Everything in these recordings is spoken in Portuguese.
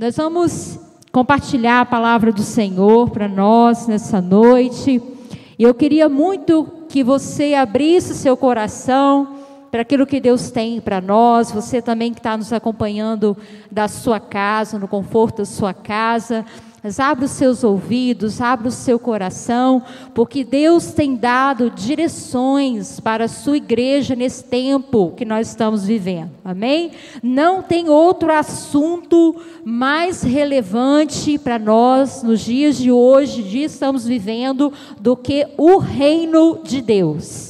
Nós vamos compartilhar a palavra do Senhor para nós nessa noite. E eu queria muito que você abrisse seu coração para aquilo que Deus tem para nós. Você também que está nos acompanhando da sua casa, no conforto da sua casa. Mas abra os seus ouvidos, abra o seu coração, porque Deus tem dado direções para a sua igreja nesse tempo que nós estamos vivendo. Amém? Não tem outro assunto mais relevante para nós nos dias de hoje, dia estamos vivendo, do que o reino de Deus.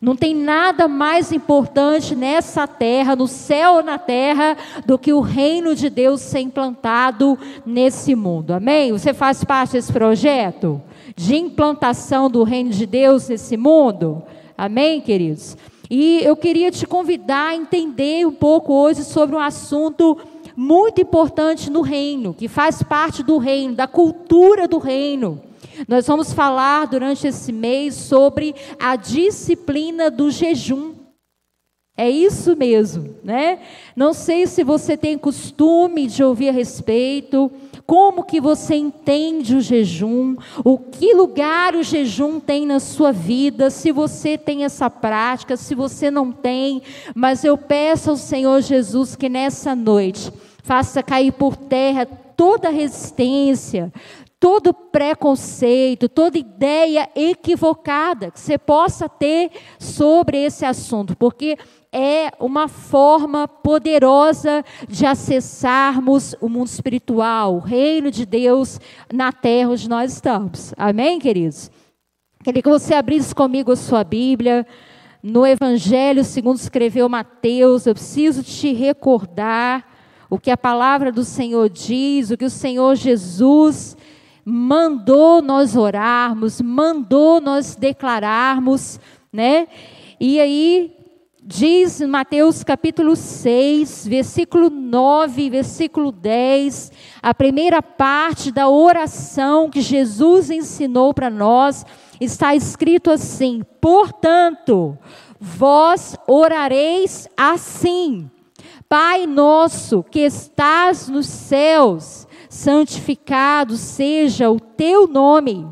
Não tem nada mais importante nessa terra, no céu ou na terra, do que o reino de Deus ser implantado nesse mundo. Amém? Você faz parte desse projeto de implantação do reino de Deus nesse mundo? Amém, queridos? E eu queria te convidar a entender um pouco hoje sobre um assunto muito importante no reino, que faz parte do reino, da cultura do reino nós vamos falar durante esse mês sobre a disciplina do jejum. É isso mesmo, né? Não sei se você tem costume de ouvir a respeito, como que você entende o jejum, o que lugar o jejum tem na sua vida, se você tem essa prática, se você não tem, mas eu peço ao Senhor Jesus que nessa noite faça cair por terra toda resistência, todo preconceito, toda ideia equivocada que você possa ter sobre esse assunto, porque é uma forma poderosa de acessarmos o mundo espiritual, o reino de Deus na terra onde nós estamos. Amém, queridos? Queria que você abrisse comigo a sua Bíblia. No Evangelho, segundo escreveu Mateus, eu preciso te recordar o que a palavra do Senhor diz, o que o Senhor Jesus mandou nós orarmos, mandou nós declararmos, né? E aí diz Mateus capítulo 6, versículo 9, versículo 10, a primeira parte da oração que Jesus ensinou para nós, está escrito assim: Portanto, vós orareis assim: Pai nosso que estás nos céus, santificado seja o teu nome.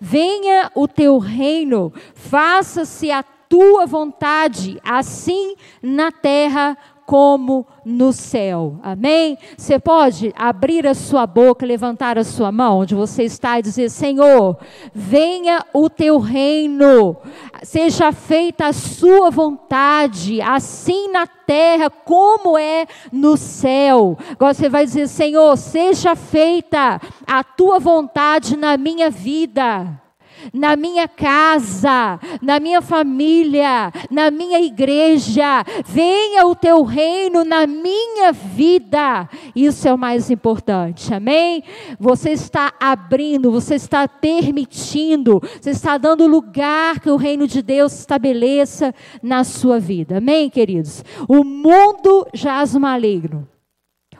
Venha o teu reino, faça-se a tua vontade, assim na terra como no céu. Amém? Você pode abrir a sua boca, levantar a sua mão onde você está e dizer: Senhor, venha o teu reino, seja feita a sua vontade, assim na terra como é no céu. Agora você vai dizer: Senhor, seja feita a tua vontade na minha vida na minha casa, na minha família, na minha igreja. Venha o teu reino na minha vida. Isso é o mais importante, amém? Você está abrindo, você está permitindo, você está dando lugar que o reino de Deus estabeleça na sua vida, amém, queridos? O mundo jaz maligno.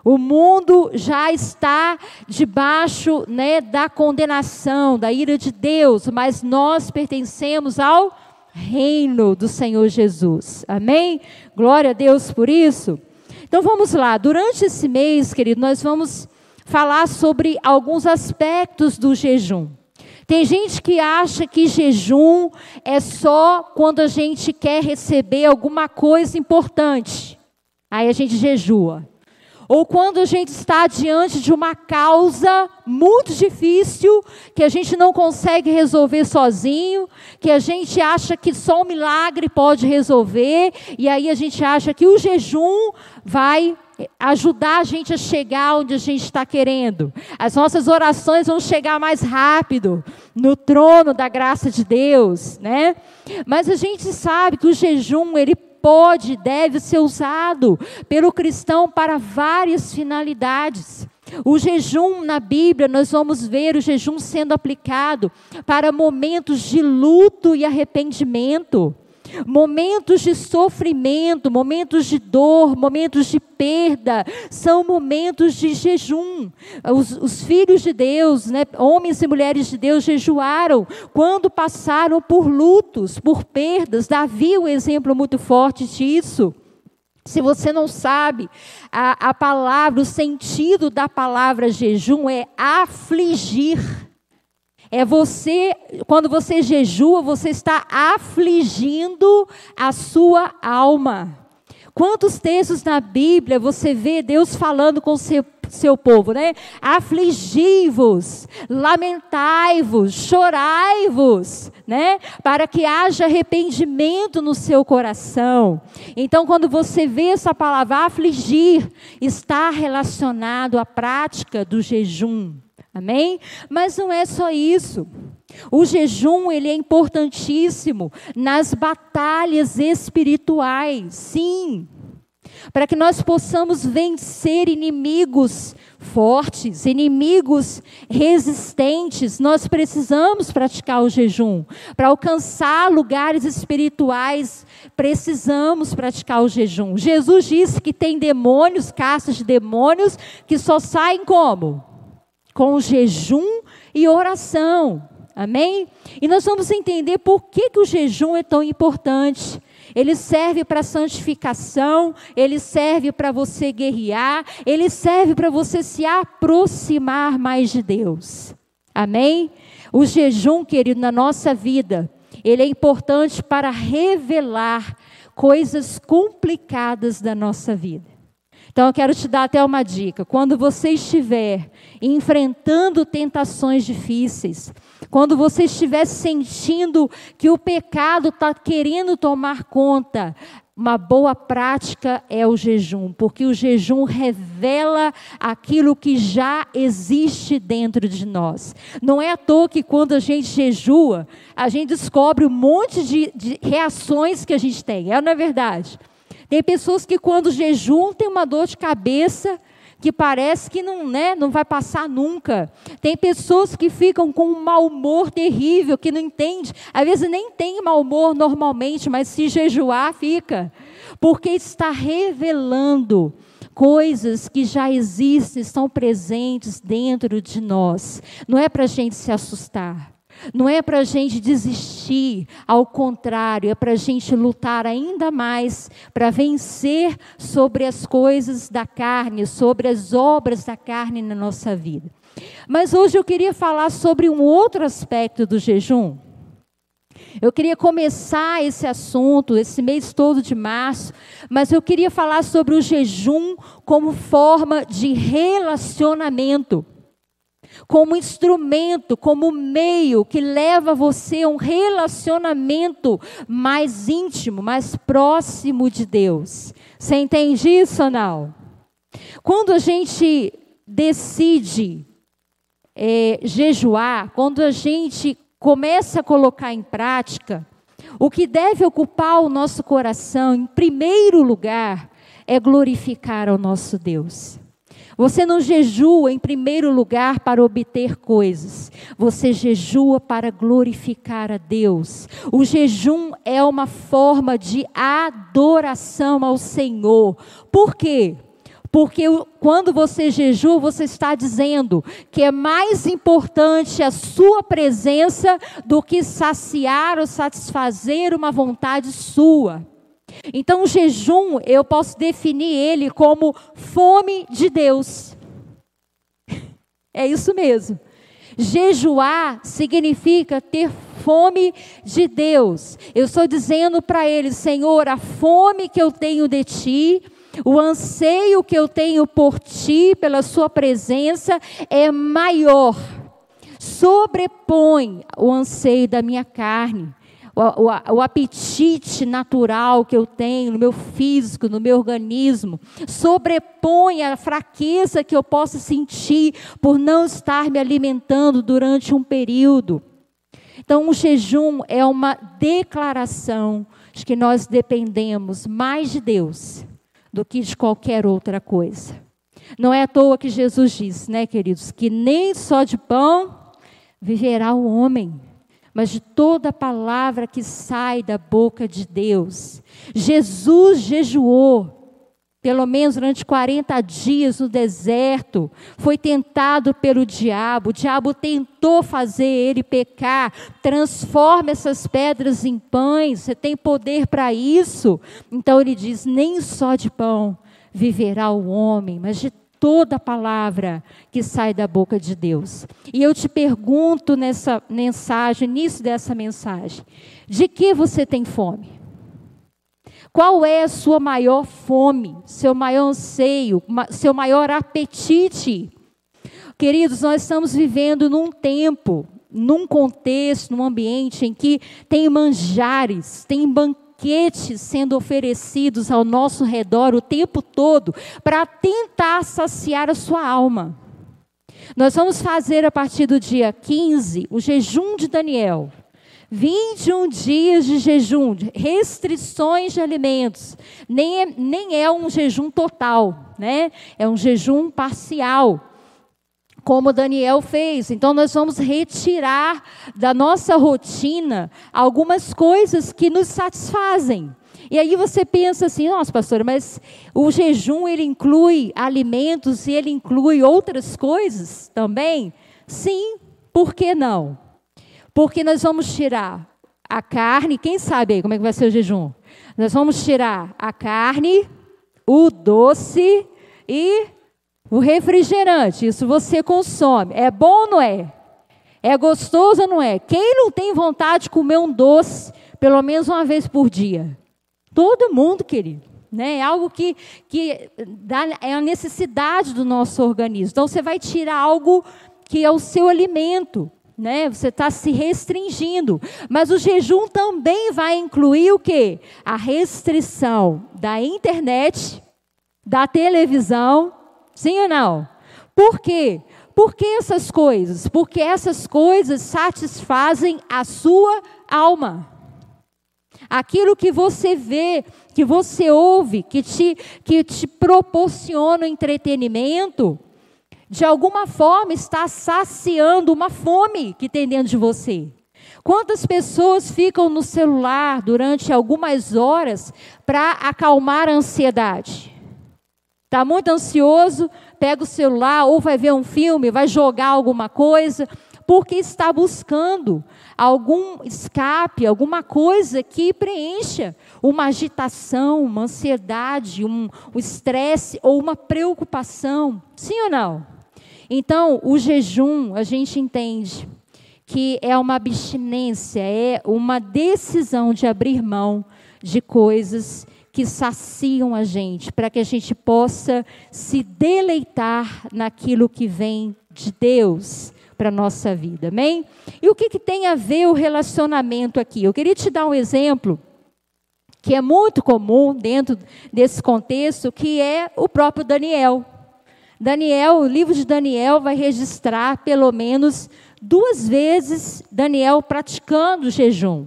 O mundo já está debaixo né, da condenação, da ira de Deus, mas nós pertencemos ao reino do Senhor Jesus. Amém? Glória a Deus por isso. Então vamos lá, durante esse mês, querido, nós vamos falar sobre alguns aspectos do jejum. Tem gente que acha que jejum é só quando a gente quer receber alguma coisa importante. Aí a gente jejua. Ou quando a gente está diante de uma causa muito difícil, que a gente não consegue resolver sozinho, que a gente acha que só um milagre pode resolver, e aí a gente acha que o jejum vai ajudar a gente a chegar onde a gente está querendo. As nossas orações vão chegar mais rápido no trono da graça de Deus, né? Mas a gente sabe que o jejum ele pode, deve ser usado pelo cristão para várias finalidades. O jejum na Bíblia, nós vamos ver o jejum sendo aplicado para momentos de luto e arrependimento momentos de sofrimento, momentos de dor, momentos de perda, são momentos de jejum. Os, os, filhos de Deus, né, homens e mulheres de Deus, jejuaram quando passaram por lutos, por perdas. Davi é um exemplo muito forte disso. Se você não sabe, a, a palavra, o sentido da palavra jejum é afligir. É você, quando você jejua, você está afligindo a sua alma. Quantos textos na Bíblia você vê Deus falando com seu, seu povo, né? Afligi-vos, lamentai-vos, chorai-vos, né? Para que haja arrependimento no seu coração. Então, quando você vê essa palavra afligir, está relacionado à prática do jejum. Amém? Mas não é só isso. O jejum, ele é importantíssimo nas batalhas espirituais. Sim. Para que nós possamos vencer inimigos fortes, inimigos resistentes, nós precisamos praticar o jejum. Para alcançar lugares espirituais, precisamos praticar o jejum. Jesus disse que tem demônios, caças de demônios, que só saem como? Com jejum e oração. Amém? E nós vamos entender por que, que o jejum é tão importante. Ele serve para santificação, ele serve para você guerrear, ele serve para você se aproximar mais de Deus. Amém? O jejum, querido, na nossa vida, ele é importante para revelar coisas complicadas da nossa vida. Então eu quero te dar até uma dica. Quando você estiver enfrentando tentações difíceis, quando você estiver sentindo que o pecado está querendo tomar conta, uma boa prática é o jejum, porque o jejum revela aquilo que já existe dentro de nós. Não é à toa que quando a gente jejua, a gente descobre um monte de, de reações que a gente tem. É, não é verdade? Tem pessoas que quando jejuam tem uma dor de cabeça que parece que não, né, não vai passar nunca. Tem pessoas que ficam com um mau humor terrível, que não entende. Às vezes nem tem mau humor normalmente, mas se jejuar fica, porque está revelando coisas que já existem, estão presentes dentro de nós. Não é para a gente se assustar. Não é para a gente desistir, ao contrário, é para a gente lutar ainda mais para vencer sobre as coisas da carne, sobre as obras da carne na nossa vida. Mas hoje eu queria falar sobre um outro aspecto do jejum. Eu queria começar esse assunto, esse mês todo de março, mas eu queria falar sobre o jejum como forma de relacionamento como instrumento, como meio que leva você a um relacionamento mais íntimo, mais próximo de Deus. Você entende isso ou não? Quando a gente decide é, jejuar, quando a gente começa a colocar em prática, o que deve ocupar o nosso coração, em primeiro lugar, é glorificar ao nosso Deus. Você não jejua em primeiro lugar para obter coisas, você jejua para glorificar a Deus. O jejum é uma forma de adoração ao Senhor. Por quê? Porque quando você jejua, você está dizendo que é mais importante a sua presença do que saciar ou satisfazer uma vontade sua. Então, o jejum, eu posso definir ele como fome de Deus. É isso mesmo. Jejuar significa ter fome de Deus. Eu estou dizendo para ele, Senhor, a fome que eu tenho de ti, o anseio que eu tenho por ti, pela sua presença, é maior. Sobrepõe o anseio da minha carne o, o, o, apetite natural que eu tenho no meu físico, no meu organismo, sobrepõe a fraqueza que eu possa sentir por não estar me alimentando durante um período. Então, o jejum é uma declaração de que nós dependemos mais de Deus do que de qualquer outra coisa. Não é à toa que Jesus disse, né, queridos, que nem só de pão viverá o homem mas de toda palavra que sai da boca de Deus. Jesus jejuou. pelo menos durante 40 dias no deserto, foi tentado pelo diabo, o diabo tentou fazer ele pecar, transforma essas pedras em pães, você tem poder para isso. Então ele diz: nem só de pão viverá o homem, mas de toda palavra que sai da boca de Deus. E eu te pergunto nessa mensagem, início dessa mensagem, de que você tem fome? Qual é a sua maior fome, seu maior anseio, seu maior apetite? Queridos, nós estamos vivendo num tempo, num contexto, num ambiente em que tem manjares, tem banquetes sendo oferecidos ao nosso redor o tempo todo para tentar saciar a sua alma. Nós vamos fazer a partir do dia 15 o jejum de Daniel. 21 dias de jejum, restrições de alimentos. Nem é, nem é um jejum total, né? É um jejum parcial como Daniel fez. Então, nós vamos retirar da nossa rotina algumas coisas que nos satisfazem. E aí você pensa assim, nossa, pastora, mas o jejum ele inclui alimentos e ele inclui outras coisas também? Sim, por que não? Porque nós vamos tirar a carne, quem sabe aí como é que vai ser o jejum? Nós vamos tirar a carne, o doce e o refrigerante. Isso você consome. É bom ou não é? É gostoso ou não é? Quem não tem vontade de comer um doce pelo menos uma vez por dia? Todo mundo, querido. Né? É algo que, que dá, é a necessidade do nosso organismo. Então você vai tirar algo que é o seu alimento né? Você está se restringindo. Mas o jejum também vai incluir o quê? A restrição da internet, da televisão, sim ou não? Por quê? Por que essas coisas? Porque essas coisas satisfazem a sua alma. Aquilo que você vê, que você ouve, que te, que te proporciona entretenimento, de alguma forma está saciando uma fome que tem dentro de você. Quantas pessoas ficam no celular durante algumas horas para acalmar a ansiedade? Está muito ansioso, pega o celular ou vai ver um filme, vai jogar alguma coisa, porque está buscando algum escape, alguma coisa que preencha uma agitação, uma ansiedade, um estresse ou uma preocupação. Sim ou não? Então, o jejum, a gente entende que é uma abstinência, é uma decisão de abrir mão de coisas que saciam a gente, para que a gente possa se deleitar naquilo que vem de Deus para a nossa vida, amém? E o que, que tem a ver o relacionamento aqui? Eu queria te dar um exemplo que é muito comum dentro desse contexto, que é o próprio Daniel. Daniel, o livro de Daniel vai registrar pelo menos duas vezes Daniel praticando jejum.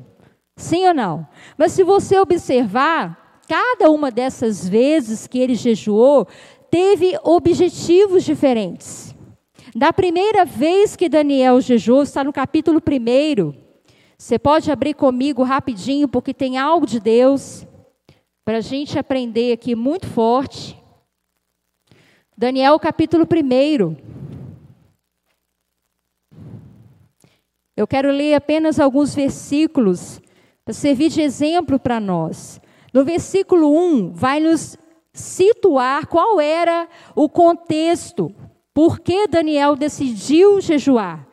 Sim ou não? Mas se você observar, cada uma dessas vezes que ele jejuou teve objetivos diferentes. Da primeira vez que Daniel jejuou, está no capítulo 1. Você pode abrir comigo rapidinho, porque tem algo de Deus para a gente aprender aqui muito forte. Daniel capítulo 1. Eu quero ler apenas alguns versículos para servir de exemplo para nós. No versículo 1, vai nos situar qual era o contexto, por que Daniel decidiu jejuar.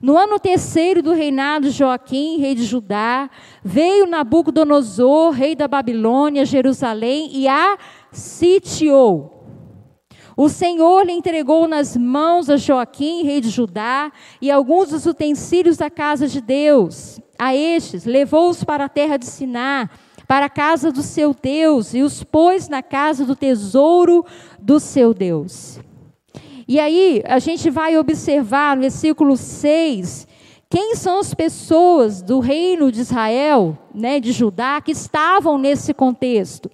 No ano terceiro do reinado de Joaquim, rei de Judá, veio Nabucodonosor, rei da Babilônia, Jerusalém, e a sitiou. O Senhor lhe entregou nas mãos a Joaquim, rei de Judá, e alguns dos utensílios da casa de Deus. A estes levou-os para a terra de Siná, para a casa do seu Deus, e os pôs na casa do tesouro do seu Deus. E aí, a gente vai observar no versículo 6, quem são as pessoas do reino de Israel, né, de Judá, que estavam nesse contexto.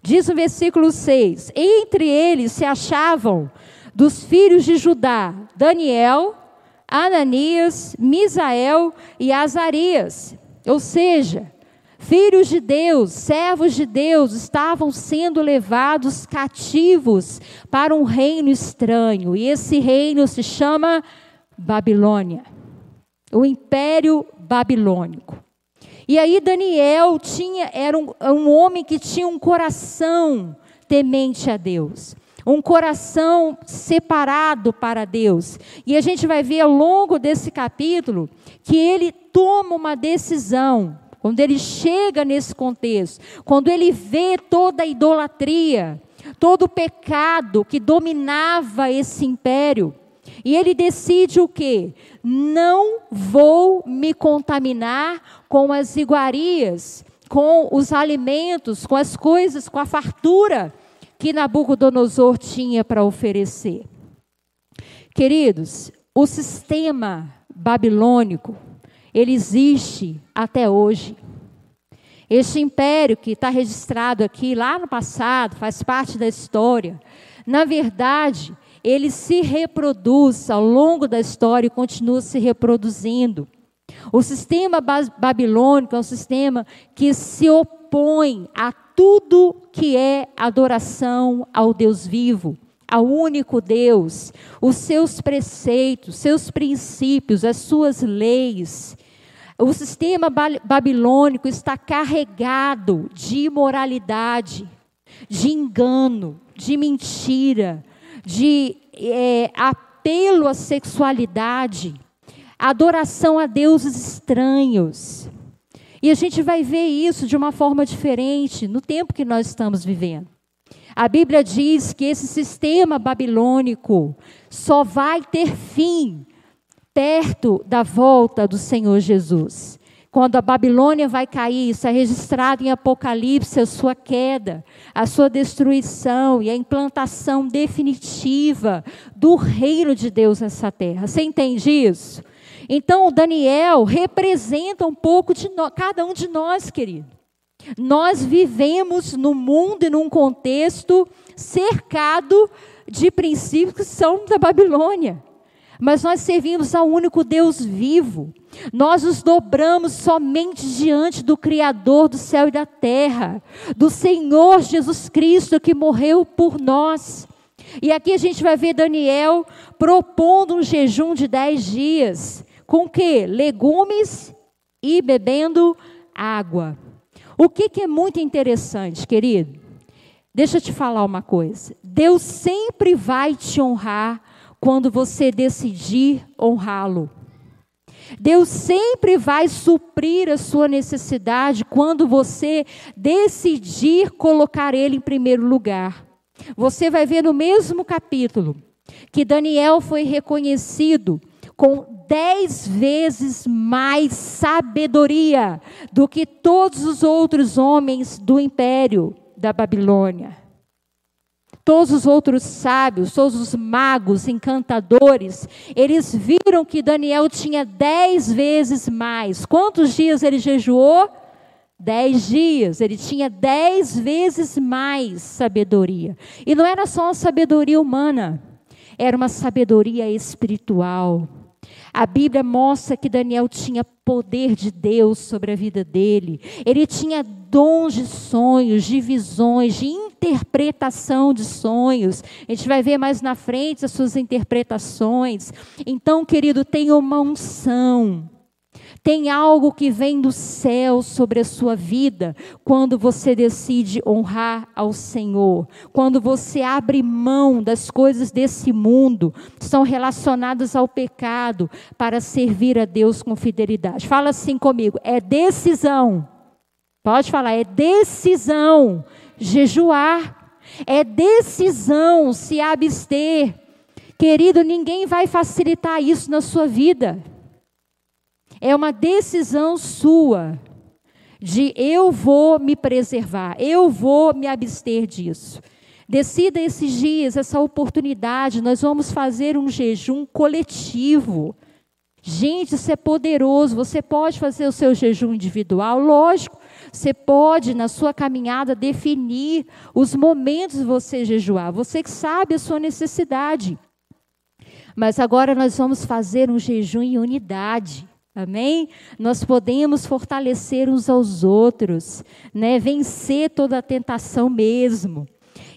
Diz o versículo 6: Entre eles se achavam dos filhos de Judá Daniel, Ananias, Misael e Azarias. Ou seja, Filhos de Deus, servos de Deus, estavam sendo levados cativos para um reino estranho, e esse reino se chama Babilônia, o Império Babilônico. E aí Daniel tinha, era um, um homem que tinha um coração temente a Deus um coração separado para Deus. E a gente vai ver ao longo desse capítulo que ele toma uma decisão quando ele chega nesse contexto, quando ele vê toda a idolatria, todo o pecado que dominava esse império, e ele decide o quê? Não vou me contaminar com as iguarias, com os alimentos, com as coisas, com a fartura que Nabucodonosor tinha para oferecer. Queridos, o sistema babilônico, ele existe até hoje. Este império que está registrado aqui lá no passado, faz parte da história, na verdade, ele se reproduz ao longo da história e continua se reproduzindo. O sistema babilônico é um sistema que se opõe a tudo que é adoração ao Deus vivo ao único Deus, os seus preceitos, seus princípios, as suas leis. O sistema babilônico está carregado de imoralidade, de engano, de mentira, de é, apelo à sexualidade, adoração a deuses estranhos. E a gente vai ver isso de uma forma diferente no tempo que nós estamos vivendo. A Bíblia diz que esse sistema babilônico só vai ter fim perto da volta do Senhor Jesus. Quando a Babilônia vai cair, isso é registrado em Apocalipse, a sua queda, a sua destruição e a implantação definitiva do reino de Deus nessa terra. Você entende isso? Então, Daniel representa um pouco de no, cada um de nós, querido. Nós vivemos no mundo e num contexto cercado de princípios que são da Babilônia. Mas nós servimos ao único Deus vivo. Nós nos dobramos somente diante do Criador do céu e da terra, do Senhor Jesus Cristo que morreu por nós. E aqui a gente vai ver Daniel propondo um jejum de dez dias. Com que? Legumes e bebendo água. O que, que é muito interessante, querido? Deixa eu te falar uma coisa. Deus sempre vai te honrar quando você decidir honrá-lo. Deus sempre vai suprir a sua necessidade quando você decidir colocar Ele em primeiro lugar. Você vai ver no mesmo capítulo que Daniel foi reconhecido com dez vezes mais sabedoria do que todos os outros homens do império da Babilônia. Todos os outros sábios, todos os magos, encantadores, eles viram que Daniel tinha dez vezes mais. Quantos dias ele jejuou? Dez dias. Ele tinha dez vezes mais sabedoria. E não era só uma sabedoria humana, era uma sabedoria espiritual. A Bíblia mostra que Daniel tinha poder de Deus sobre a vida dele. Ele tinha dons de sonhos, de visões, de interpretação de sonhos. A gente vai ver mais na frente as suas interpretações. Então, querido, tenha uma unção. Tem algo que vem do céu sobre a sua vida quando você decide honrar ao Senhor. Quando você abre mão das coisas desse mundo, são relacionadas ao pecado, para servir a Deus com fidelidade. Fala assim comigo: é decisão. Pode falar, é decisão jejuar. É decisão se abster. Querido, ninguém vai facilitar isso na sua vida. É uma decisão sua de eu vou me preservar, eu vou me abster disso. Decida esses dias, essa oportunidade, nós vamos fazer um jejum coletivo. Gente, isso é poderoso. Você pode fazer o seu jejum individual, lógico. Você pode, na sua caminhada, definir os momentos de você jejuar. Você que sabe a sua necessidade. Mas agora nós vamos fazer um jejum em unidade. Amém? Nós podemos fortalecer uns aos outros, né? Vencer toda a tentação mesmo.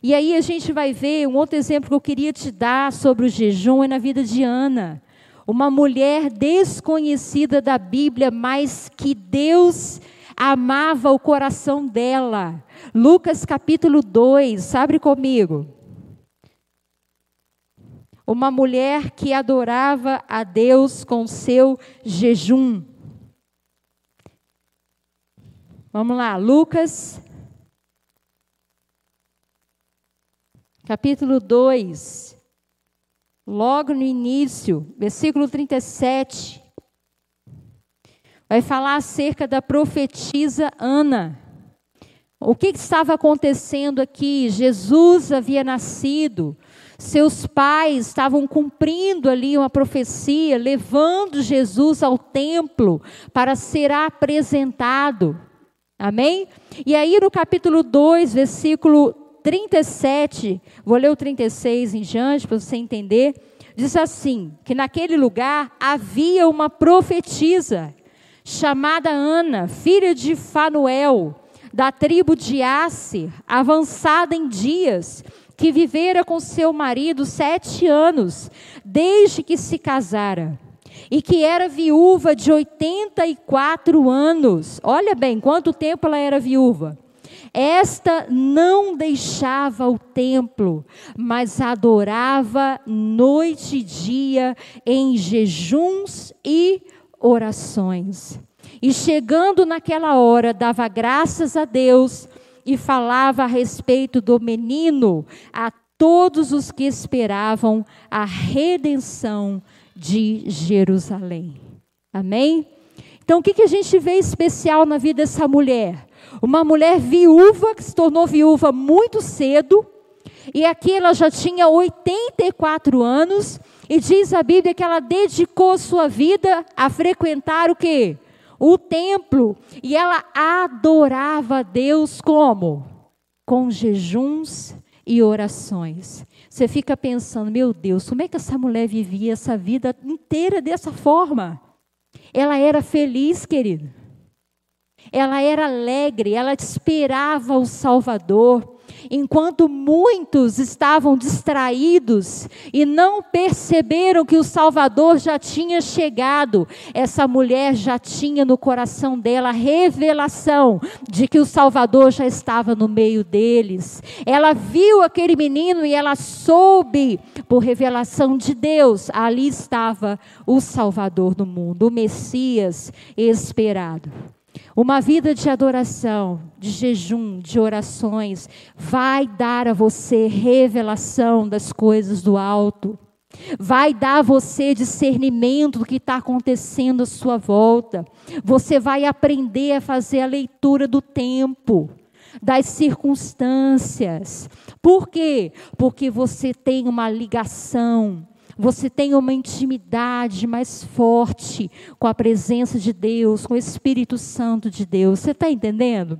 E aí a gente vai ver um outro exemplo que eu queria te dar sobre o jejum é na vida de Ana. Uma mulher desconhecida da Bíblia, mas que Deus amava o coração dela. Lucas capítulo 2, abre comigo. Uma mulher que adorava a Deus com seu jejum. Vamos lá, Lucas, capítulo 2, logo no início, versículo 37, vai falar acerca da profetisa Ana. O que estava acontecendo aqui? Jesus havia nascido, seus pais estavam cumprindo ali uma profecia, levando Jesus ao templo para ser apresentado. Amém? E aí no capítulo 2, versículo 37, vou ler o 36 em diante para você entender, diz assim: que naquele lugar havia uma profetisa chamada Ana, filha de Fanuel, da tribo de Asser, avançada em dias, que vivera com seu marido sete anos, desde que se casara, e que era viúva de 84 anos. Olha bem, quanto tempo ela era viúva. Esta não deixava o templo, mas adorava noite e dia em jejuns e orações. E chegando naquela hora, dava graças a Deus e falava a respeito do menino a todos os que esperavam a redenção de Jerusalém. Amém? Então, o que, a gente vê especial na vida dessa mulher? Uma mulher viúva, que se tornou viúva muito cedo, e aqui ela já tinha 84 anos, e diz a Bíblia que ela dedicou sua vida a frequentar o quê? O templo, e ela adorava Deus como? Com jejuns e orações. Você fica pensando, meu Deus, como é que essa mulher vivia essa vida inteira dessa forma? Ela era feliz, querido. Ela era alegre, ela esperava o Salvador enquanto muitos estavam distraídos e não perceberam que o Salvador já tinha chegado, essa mulher já tinha no coração dela a revelação de que o Salvador já estava no meio deles. Ela viu aquele menino e ela soube, por revelação de Deus, ali estava o Salvador do mundo, o Messias esperado. Uma vida de adoração, de jejum, de orações, vai dar a você revelação das coisas do alto. Vai dar a você discernimento do que está acontecendo à sua volta. Você vai aprender a fazer a leitura do tempo, das circunstâncias. Por quê? Porque você tem uma ligação você tem uma intimidade mais forte com a presença de Deus, com o Espírito Santo de Deus. Você está entendendo?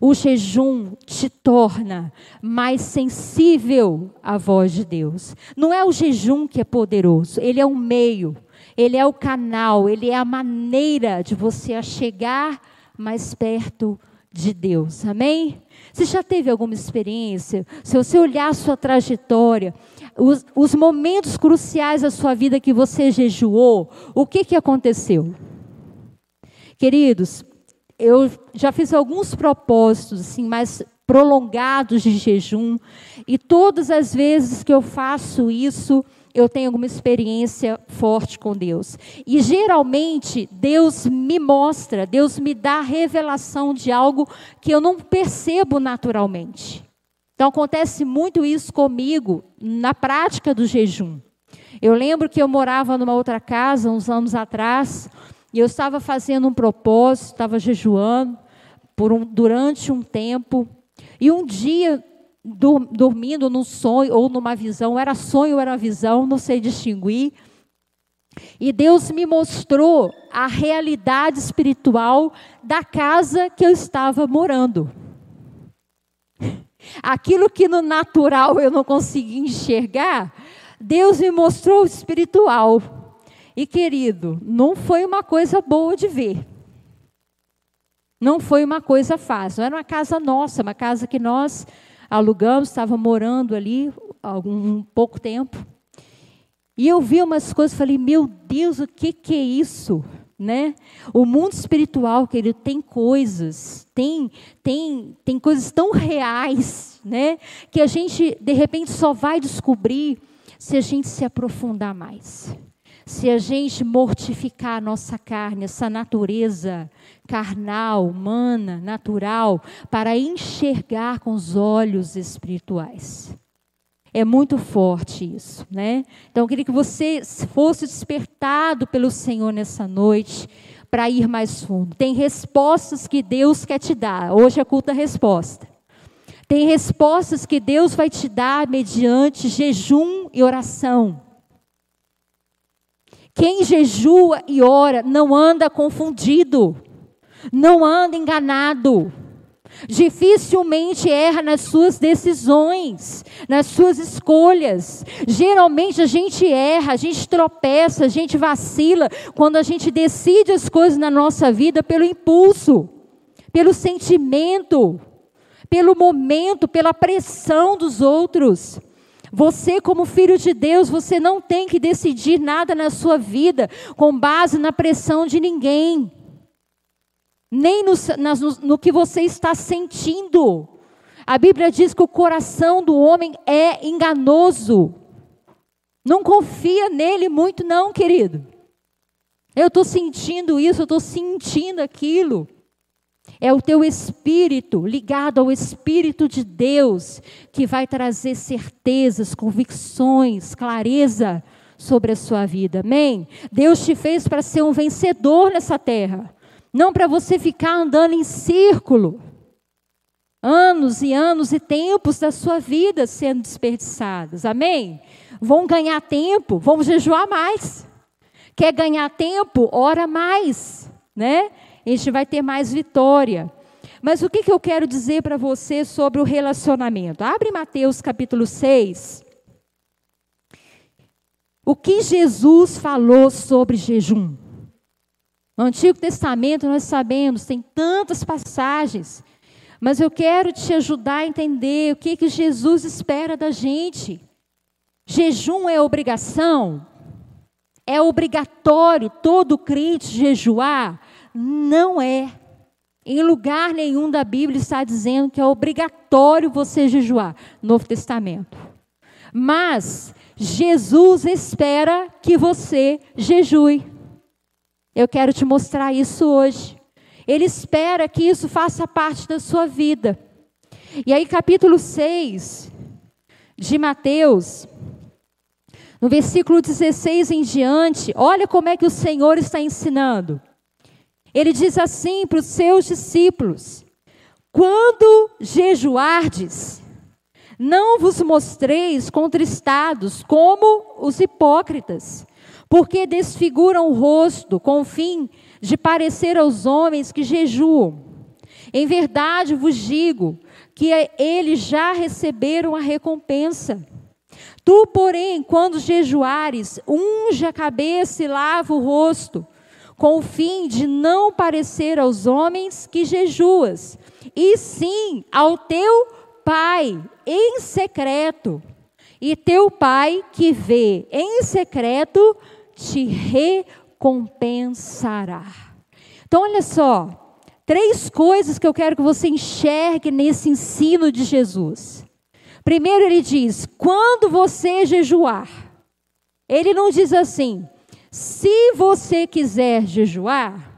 O jejum te torna mais sensível à voz de Deus. Não é o jejum que é poderoso, ele é o meio, ele é o canal, ele é a maneira de você chegar mais perto de Deus. Amém? Você já teve alguma experiência? Se você olhar a sua trajetória, os, os momentos cruciais da sua vida que você jejuou, o que, que aconteceu? Queridos, eu já fiz alguns propósitos assim, mais prolongados de jejum, e todas as vezes que eu faço isso, eu tenho alguma experiência forte com Deus. E geralmente Deus me mostra, Deus me dá revelação de algo que eu não percebo naturalmente. Então acontece muito isso comigo na prática do jejum. Eu lembro que eu morava numa outra casa uns anos atrás e eu estava fazendo um propósito, estava jejuando um, durante um tempo e um dia dormindo num sonho ou numa visão, era sonho ou era visão, não sei distinguir. E Deus me mostrou a realidade espiritual da casa que eu estava morando. Aquilo que no natural eu não conseguia enxergar, Deus me mostrou o espiritual. E querido, não foi uma coisa boa de ver. Não foi uma coisa fácil. Era uma casa nossa, uma casa que nós alugamos, estava morando ali algum um pouco tempo. E eu vi umas coisas, falei, meu Deus, o que, que é isso? Né? O mundo espiritual, querido, tem coisas, tem, tem, tem coisas tão reais, né? Que a gente, de repente, só vai descobrir se a gente se aprofundar mais. Se a gente mortificar a nossa carne, essa natureza carnal, humana, natural, para enxergar com os olhos espirituais. É muito forte isso, né? Então eu queria que você fosse despertado pelo Senhor nessa noite para ir mais fundo. Tem respostas que Deus quer te dar. Hoje é culto a resposta. Tem respostas que Deus vai te dar mediante jejum e oração. Quem jejua e ora não anda confundido, não anda enganado dificilmente erra nas suas decisões, nas suas escolhas. Geralmente a gente erra, a gente tropeça, a gente vacila quando a gente decide as coisas na nossa vida pelo impulso, pelo sentimento, pelo momento, pela pressão dos outros. Você, como filho de Deus, você não tem que decidir nada na sua vida com base na pressão de ninguém nem no, no, no que você está sentindo. A Bíblia diz que o coração do homem é enganoso. Não confia nele muito, não, querido. Eu estou sentindo isso, eu estou sentindo aquilo. É o teu espírito, ligado ao Espírito de Deus, que vai trazer certezas, convicções, clareza sobre a sua vida. Amém? Deus te fez para ser um vencedor nessa terra não para você ficar andando em círculo. Anos e anos e tempos da sua vida sendo desperdiçados. Amém? Vão ganhar tempo, vamos jejuar mais. Quer ganhar tempo? Ora mais, né? A gente vai ter mais vitória. Mas o que, que eu quero dizer para você sobre o relacionamento? Abre Mateus capítulo 6. O que Jesus falou sobre jejum? No Antigo Testamento nós sabemos, tem tantas passagens, mas eu quero te ajudar a entender o que, que Jesus espera da gente. Jejum é obrigação? É obrigatório todo crente jejuar? Não é. Em lugar nenhum da Bíblia está dizendo que é obrigatório você jejuar. Novo Testamento. Mas Jesus espera que você jejue. Eu quero te mostrar isso hoje. Ele espera que isso faça parte da sua vida. E aí, capítulo 6 de Mateus, no versículo 16 em diante, olha como é que o Senhor está ensinando. Ele diz assim para os seus discípulos: Quando jejuardes, não vos mostreis contristados como os hipócritas porque desfiguram o rosto com o fim de parecer aos homens que jejuam. Em verdade vos digo que eles já receberam a recompensa. Tu, porém, quando jejuares, unge a cabeça e lava o rosto, com o fim de não parecer aos homens que jejuas, e sim ao teu Pai em secreto. E teu Pai que vê em secreto te recompensará. Então, olha só, três coisas que eu quero que você enxergue nesse ensino de Jesus. Primeiro, ele diz: quando você jejuar, ele não diz assim, se você quiser jejuar,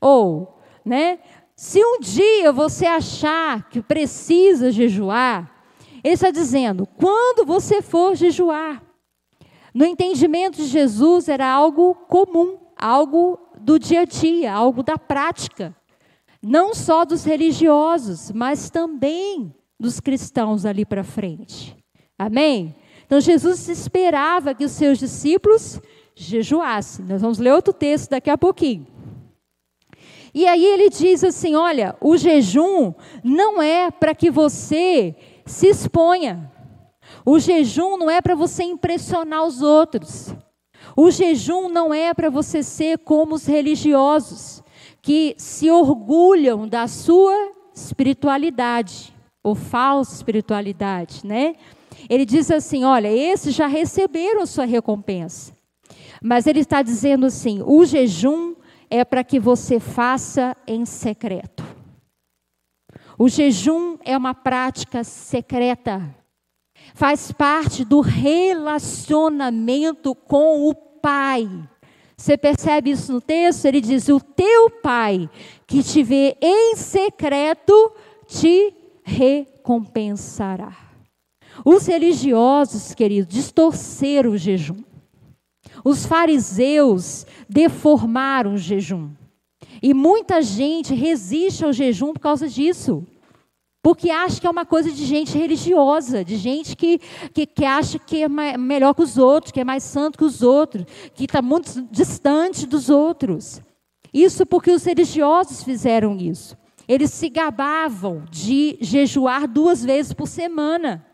ou, né, se um dia você achar que precisa jejuar, ele está dizendo, quando você for jejuar. No entendimento de Jesus era algo comum, algo do dia a dia, algo da prática. Não só dos religiosos, mas também dos cristãos ali para frente. Amém? Então Jesus esperava que os seus discípulos jejuassem. Nós vamos ler outro texto daqui a pouquinho. E aí ele diz assim: olha, o jejum não é para que você se exponha. O jejum não é para você impressionar os outros. O jejum não é para você ser como os religiosos, que se orgulham da sua espiritualidade, ou falsa espiritualidade, né? Ele diz assim: olha, esses já receberam sua recompensa. Mas ele está dizendo assim: o jejum é para que você faça em secreto. O jejum é uma prática secreta. Faz parte do relacionamento com o Pai. Você percebe isso no texto? Ele diz: O teu Pai, que te vê em secreto, te recompensará. Os religiosos, queridos, distorceram o jejum. Os fariseus deformaram o jejum. E muita gente resiste ao jejum por causa disso. Porque acha que é uma coisa de gente religiosa, de gente que, que, que acha que é melhor que os outros, que é mais santo que os outros, que está muito distante dos outros. Isso porque os religiosos fizeram isso. Eles se gabavam de jejuar duas vezes por semana.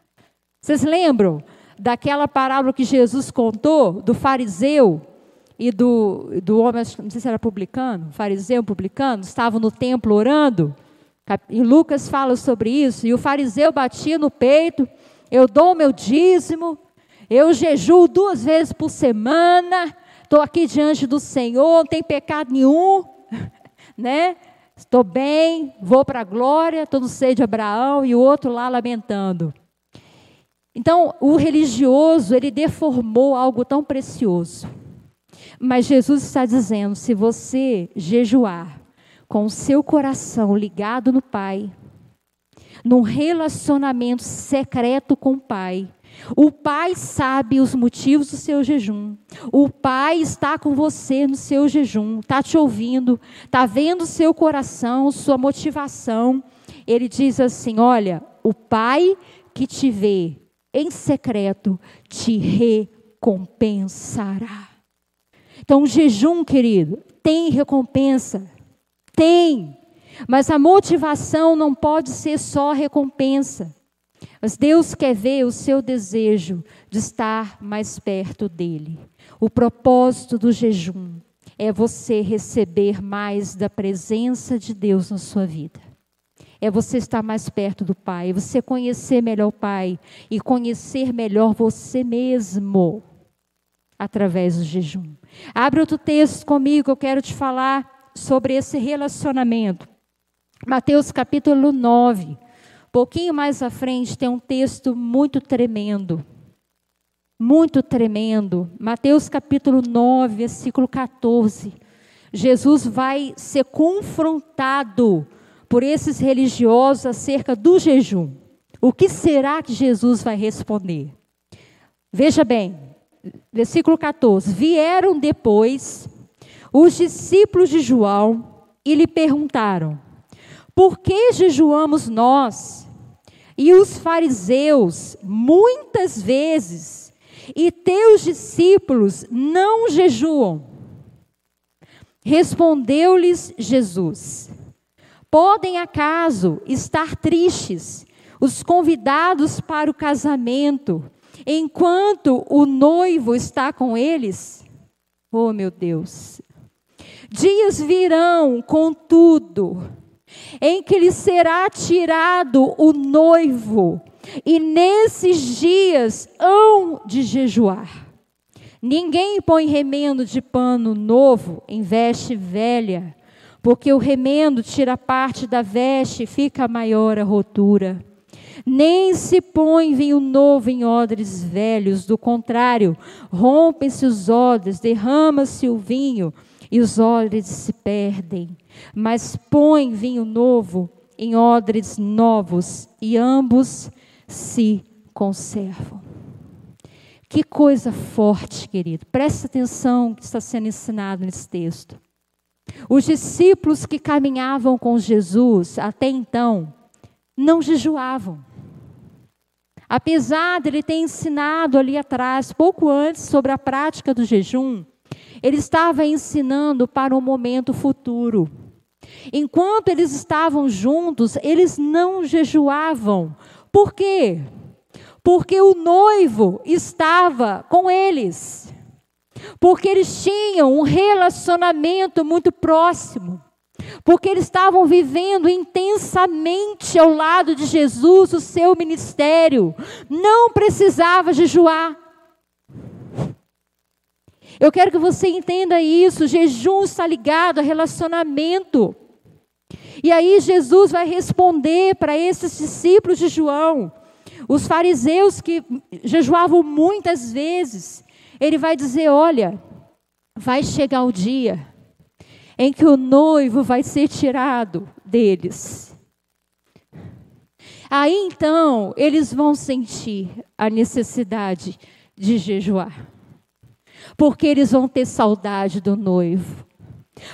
Vocês lembram daquela parábola que Jesus contou do fariseu e do, do homem, não sei se era publicano, fariseu publicano, estavam no templo orando? E Lucas fala sobre isso. E o fariseu batia no peito: Eu dou o meu dízimo, eu jejuo duas vezes por semana, estou aqui diante do Senhor, não tem pecado nenhum, né? Estou bem, vou para a glória, estou no seio de Abraão e o outro lá lamentando. Então, o religioso, ele deformou algo tão precioso. Mas Jesus está dizendo: se você jejuar, com o seu coração ligado no Pai, num relacionamento secreto com o Pai. O Pai sabe os motivos do seu jejum. O Pai está com você no seu jejum, está te ouvindo, está vendo o seu coração, sua motivação. Ele diz assim: Olha, o Pai que te vê em secreto te recompensará. Então, o jejum, querido, tem recompensa. Tem. Mas a motivação não pode ser só recompensa. Mas Deus quer ver o seu desejo de estar mais perto dele. O propósito do jejum é você receber mais da presença de Deus na sua vida. É você estar mais perto do Pai, você conhecer melhor o Pai e conhecer melhor você mesmo através do jejum. Abre outro texto comigo, eu quero te falar sobre esse relacionamento. Mateus capítulo 9. Um pouquinho mais à frente tem um texto muito tremendo. Muito tremendo. Mateus capítulo 9, versículo 14. Jesus vai ser confrontado por esses religiosos acerca do jejum. O que será que Jesus vai responder? Veja bem, versículo 14: Vieram depois os discípulos de João e lhe perguntaram: Por que jejuamos nós e os fariseus muitas vezes e teus discípulos não jejuam? Respondeu-lhes Jesus: Podem acaso estar tristes os convidados para o casamento, enquanto o noivo está com eles? Oh, meu Deus, Dias virão, contudo, em que lhe será tirado o noivo, e nesses dias hão de jejuar. Ninguém põe remendo de pano novo em veste velha, porque o remendo tira parte da veste e fica maior a rotura. Nem se põe vinho novo em odres velhos, do contrário, rompem-se os odres, derrama-se o vinho e os odres se perdem, mas põe vinho novo em odres novos e ambos se conservam. Que coisa forte, querido. Presta atenção que está sendo ensinado nesse texto. Os discípulos que caminhavam com Jesus até então não jejuavam. Apesar de ele ter ensinado ali atrás, pouco antes, sobre a prática do jejum, ele estava ensinando para um momento futuro. Enquanto eles estavam juntos, eles não jejuavam. Por quê? Porque o noivo estava com eles. Porque eles tinham um relacionamento muito próximo, porque eles estavam vivendo intensamente ao lado de Jesus o seu ministério, não precisava jejuar. Eu quero que você entenda isso: jejum está ligado a relacionamento. E aí Jesus vai responder para esses discípulos de João, os fariseus que jejuavam muitas vezes, ele vai dizer: olha, vai chegar o dia em que o noivo vai ser tirado deles. Aí então eles vão sentir a necessidade de jejuar, porque eles vão ter saudade do noivo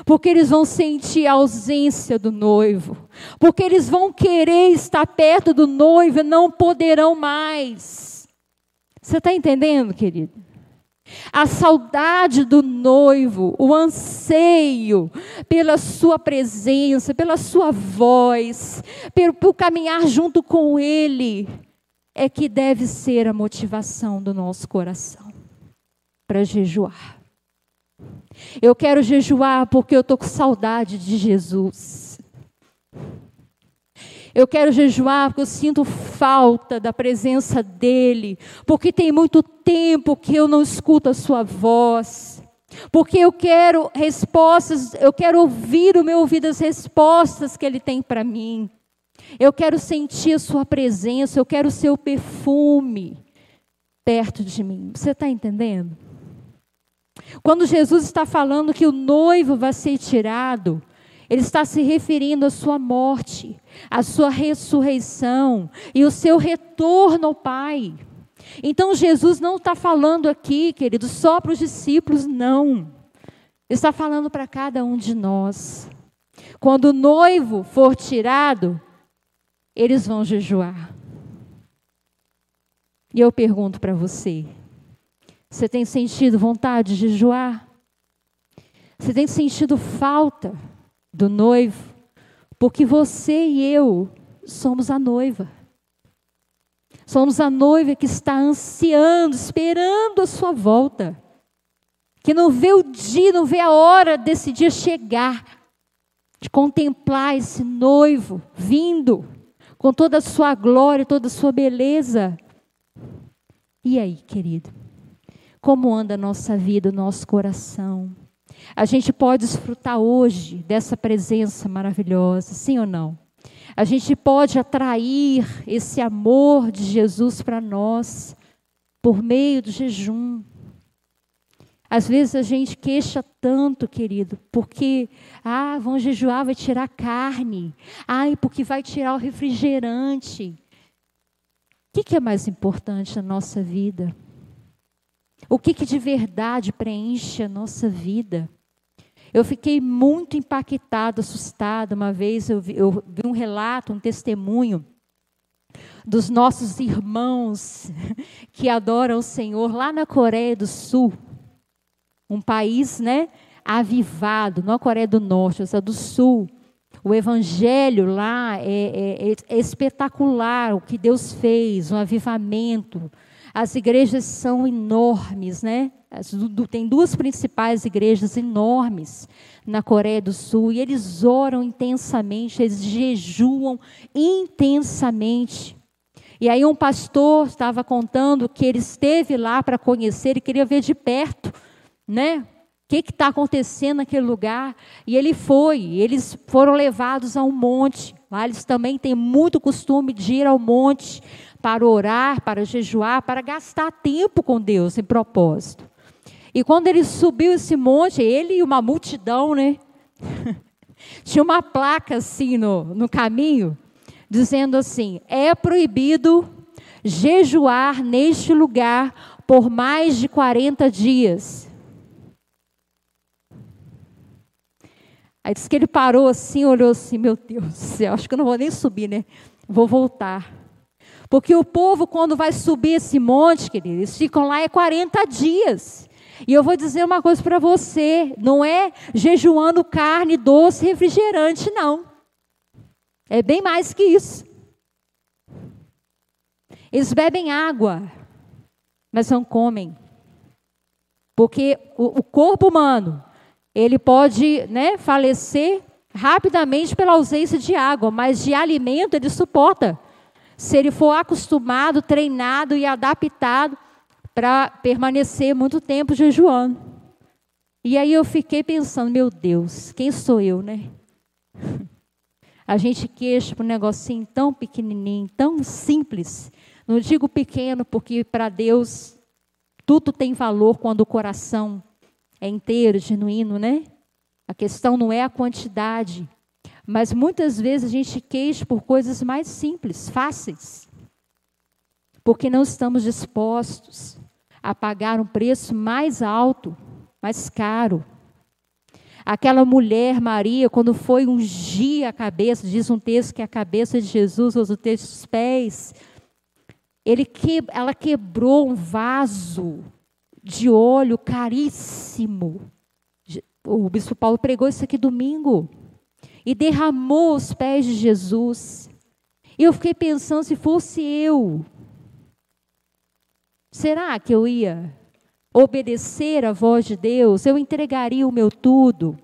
porque eles vão sentir a ausência do noivo, porque eles vão querer estar perto do noivo e não poderão mais. Você está entendendo, querido? A saudade do noivo, o anseio pela sua presença, pela sua voz, pelo, pelo caminhar junto com ele, é que deve ser a motivação do nosso coração para jejuar. Eu quero jejuar porque eu estou com saudade de Jesus. Eu quero jejuar porque eu sinto falta da presença dEle, porque tem muito tempo que eu não escuto a Sua voz, porque eu quero respostas, eu quero ouvir o meu ouvido as respostas que Ele tem para mim. Eu quero sentir a Sua presença, eu quero o Seu perfume perto de mim. Você está entendendo? Quando Jesus está falando que o noivo vai ser tirado, ele está se referindo à sua morte, à sua ressurreição e o seu retorno ao Pai. Então Jesus não está falando aqui, querido, só para os discípulos, não. Ele está falando para cada um de nós. Quando o noivo for tirado, eles vão jejuar. E eu pergunto para você: você tem sentido vontade de jejuar? Você tem sentido falta do noivo? Porque você e eu somos a noiva. Somos a noiva que está ansiando, esperando a sua volta. Que não vê o dia, não vê a hora desse dia chegar. De contemplar esse noivo vindo com toda a sua glória, toda a sua beleza. E aí, querido? como anda a nossa vida, o nosso coração. A gente pode desfrutar hoje dessa presença maravilhosa, sim ou não? A gente pode atrair esse amor de Jesus para nós por meio do jejum. Às vezes a gente queixa tanto, querido, porque, ah, vão jejuar, vai tirar carne. Ai, porque vai tirar o refrigerante. O que, que é mais importante na nossa vida? O que, que de verdade preenche a nossa vida? Eu fiquei muito impactada, assustada. Uma vez eu vi, eu vi um relato, um testemunho dos nossos irmãos que adoram o Senhor lá na Coreia do Sul, um país, né, avivado, não a Coreia do Norte, essa do Sul. O evangelho lá é, é, é espetacular, o que Deus fez, um avivamento, as igrejas são enormes, né? Tem duas principais igrejas enormes na Coreia do Sul e eles oram intensamente, eles jejuam intensamente. E aí um pastor estava contando que ele esteve lá para conhecer e queria ver de perto, né? O que está acontecendo naquele lugar? E ele foi, eles foram levados a um monte. Lá eles também têm muito costume de ir ao monte para orar, para jejuar, para gastar tempo com Deus em propósito. E quando ele subiu esse monte, ele e uma multidão, né? Tinha uma placa assim no, no caminho, dizendo assim: é proibido jejuar neste lugar por mais de 40 dias. Aí disse que ele parou assim, olhou assim: meu Deus do céu, acho que eu não vou nem subir, né? Vou voltar. Porque o povo, quando vai subir esse monte, queridos, eles ficam lá é 40 dias. E eu vou dizer uma coisa para você: não é jejuando carne, doce, refrigerante, não. É bem mais que isso. Eles bebem água, mas não comem. Porque o, corpo humano, ele pode né, falecer rapidamente pela ausência de água, mas de alimento ele suporta. Se ele for acostumado, treinado e adaptado para permanecer muito tempo jejuando. E aí eu fiquei pensando, meu Deus, quem sou eu, né? A gente queixa para um negocinho tão pequenininho, tão simples. Não digo pequeno, porque para Deus tudo tem valor quando o coração é inteiro, genuíno, né? A questão não é a quantidade, mas muitas vezes a gente queixa por coisas mais simples, fáceis, porque não estamos dispostos a pagar um preço mais alto, mais caro. Aquela mulher, Maria, quando foi ungir a cabeça, diz um texto que a cabeça de Jesus, usa o texto dos pés, ele que, ela quebrou um vaso de óleo caríssimo. O bispo Paulo pregou isso aqui domingo. E derramou os pés de Jesus. E eu fiquei pensando, se fosse eu, será que eu ia obedecer à voz de Deus? Eu entregaria o meu tudo?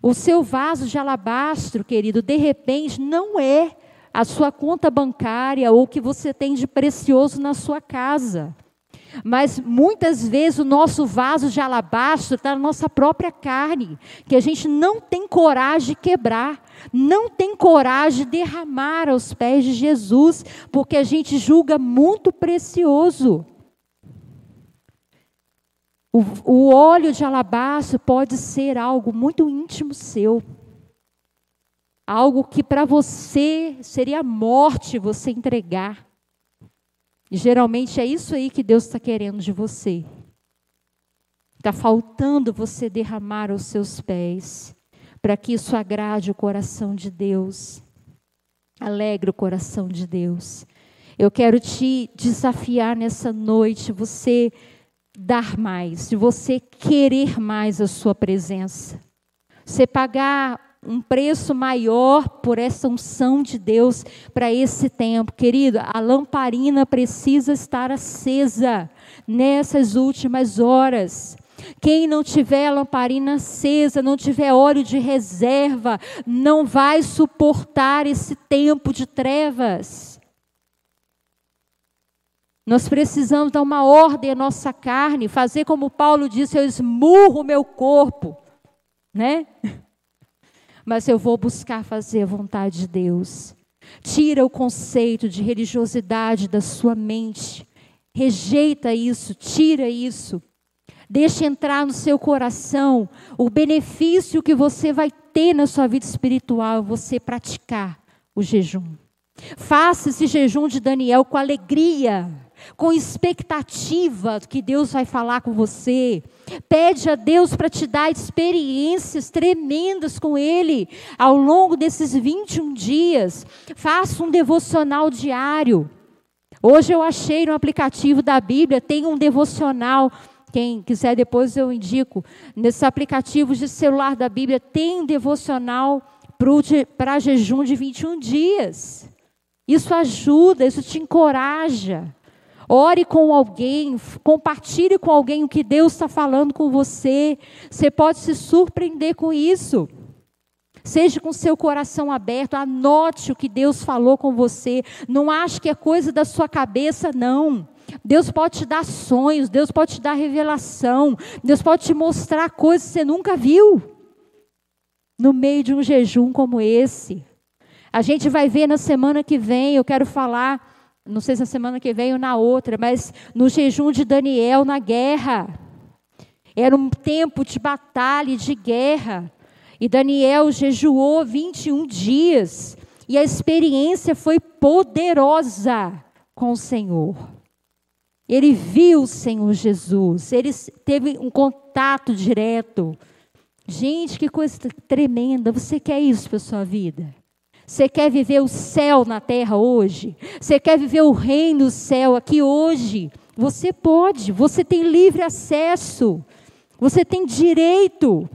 O seu vaso de alabastro, querido, de repente não é a sua conta bancária ou o que você tem de precioso na sua casa. Mas muitas vezes o nosso vaso de alabastro está na nossa própria carne, que a gente não tem coragem de quebrar, não tem coragem de derramar aos pés de Jesus, porque a gente julga muito precioso. O, o óleo de alabastro pode ser algo muito íntimo seu. Algo que para você seria morte você entregar. E geralmente é isso aí que Deus está querendo de você. Está faltando você derramar os seus pés, para que isso agrade o coração de Deus, alegre o coração de Deus. Eu quero te desafiar nessa noite, você dar mais, de você querer mais a sua presença. Você pagar um preço maior por essa unção de Deus para esse tempo. Querido, a lamparina precisa estar acesa nessas últimas horas. Quem não tiver a lamparina acesa, não tiver óleo de reserva, não vai suportar esse tempo de trevas. Nós precisamos dar uma ordem à nossa carne, fazer como Paulo disse: eu esmurro o meu corpo, né? mas eu vou buscar fazer a vontade de Deus. Tira o conceito de religiosidade da sua mente. Rejeita isso, tira isso. Deixe entrar no seu coração o benefício que você vai ter na sua vida espiritual, você praticar o jejum. Faça esse jejum de Daniel com alegria com expectativa que Deus vai falar com você. Pede a Deus para te dar experiências tremendas com Ele ao longo desses 21 dias. Faça um devocional diário. Hoje eu achei no aplicativo da Bíblia, tem um devocional. Quem quiser depois eu indico. Nesses aplicativos de celular da Bíblia tem um devocional para jejum de 21 dias. Isso ajuda, isso te encoraja. Ore com alguém, compartilhe com alguém o que Deus está falando com você. Você pode se surpreender com isso. Seja com seu coração aberto, anote o que Deus falou com você. Não ache que é coisa da sua cabeça, não. Deus pode te dar sonhos, Deus pode te dar revelação, Deus pode te mostrar coisas que você nunca viu. No meio de um jejum como esse. A gente vai ver na semana que vem, eu quero falar não sei se na semana que vem ou na outra, mas no jejum de Daniel na guerra. Era um tempo de batalha de guerra. E Daniel jejuou 21 dias. E a experiência foi poderosa com o Senhor. Ele viu o Senhor Jesus, ele teve um contato direto. Gente, que coisa tremenda. Você quer isso para a sua vida? Você quer viver o céu na terra hoje? Você quer viver o reino do céu aqui hoje? Você pode, você tem livre acesso, você tem direito.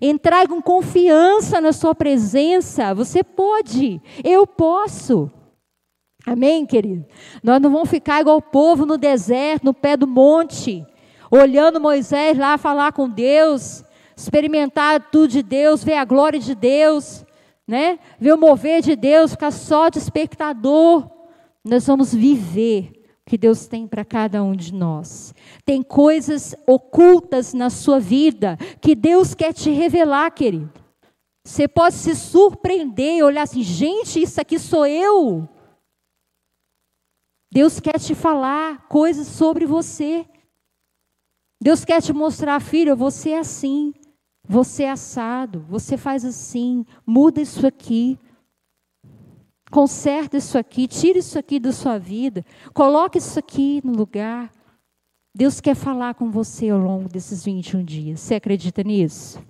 Entrar com confiança na sua presença, você pode, eu posso. Amém, querido? Nós não vamos ficar igual o povo no deserto, no pé do monte, olhando Moisés lá falar com Deus, experimentar tudo de Deus, ver a glória de Deus, né? Ver o mover de Deus, ficar só de espectador. Nós vamos viver o que Deus tem para cada um de nós. Tem coisas ocultas na sua vida que Deus quer te revelar, querido. Você pode se surpreender e olhar assim, gente, isso aqui sou eu. Deus quer te falar coisas sobre você. Deus quer te mostrar, filho, você é assim, você é assado, você faz assim, muda isso aqui. Conserta isso aqui, tira isso aqui da sua vida, coloque isso aqui no lugar. Deus quer falar com você ao longo desses 21 dias. Você acredita nisso?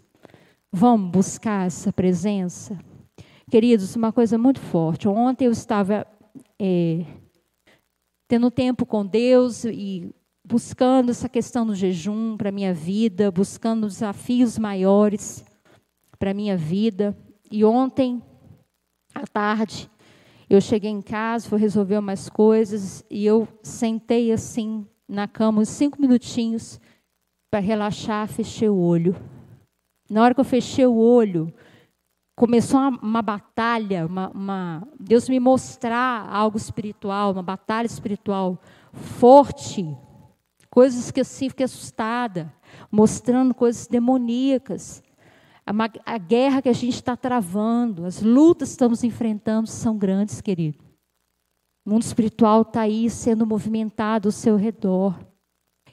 Vamos buscar essa presença? Queridos, uma coisa muito forte. Ontem eu estava é, tendo tempo com Deus e buscando essa questão do jejum para a minha vida, buscando desafios maiores para a minha vida. E ontem, à tarde, eu cheguei em casa, fui resolver umas coisas e eu sentei assim na cama uns cinco minutinhos para relaxar, fechei o olho. Na hora que eu fechei o olho, começou uma, uma batalha, uma, uma, Deus me mostrar algo espiritual, uma batalha espiritual forte, coisas que assim fiquei assustada, mostrando coisas demoníacas. A, a guerra que a gente está travando, as lutas que estamos enfrentando são grandes, querido. O mundo espiritual está aí sendo movimentado ao seu redor.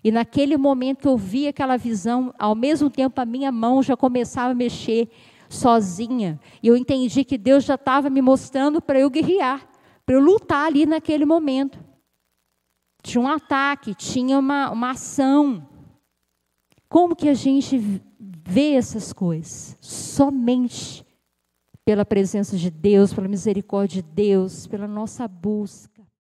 E naquele momento que eu vi aquela visão, ao mesmo tempo a minha mão já começava a mexer sozinha. E eu entendi que Deus já estava me mostrando para eu guerrear, para eu lutar ali naquele momento. Tinha um ataque, tinha uma, uma ação. Como que a gente vê essas coisas? Somente pela presença de Deus, pela misericórdia de Deus, pela nossa busca.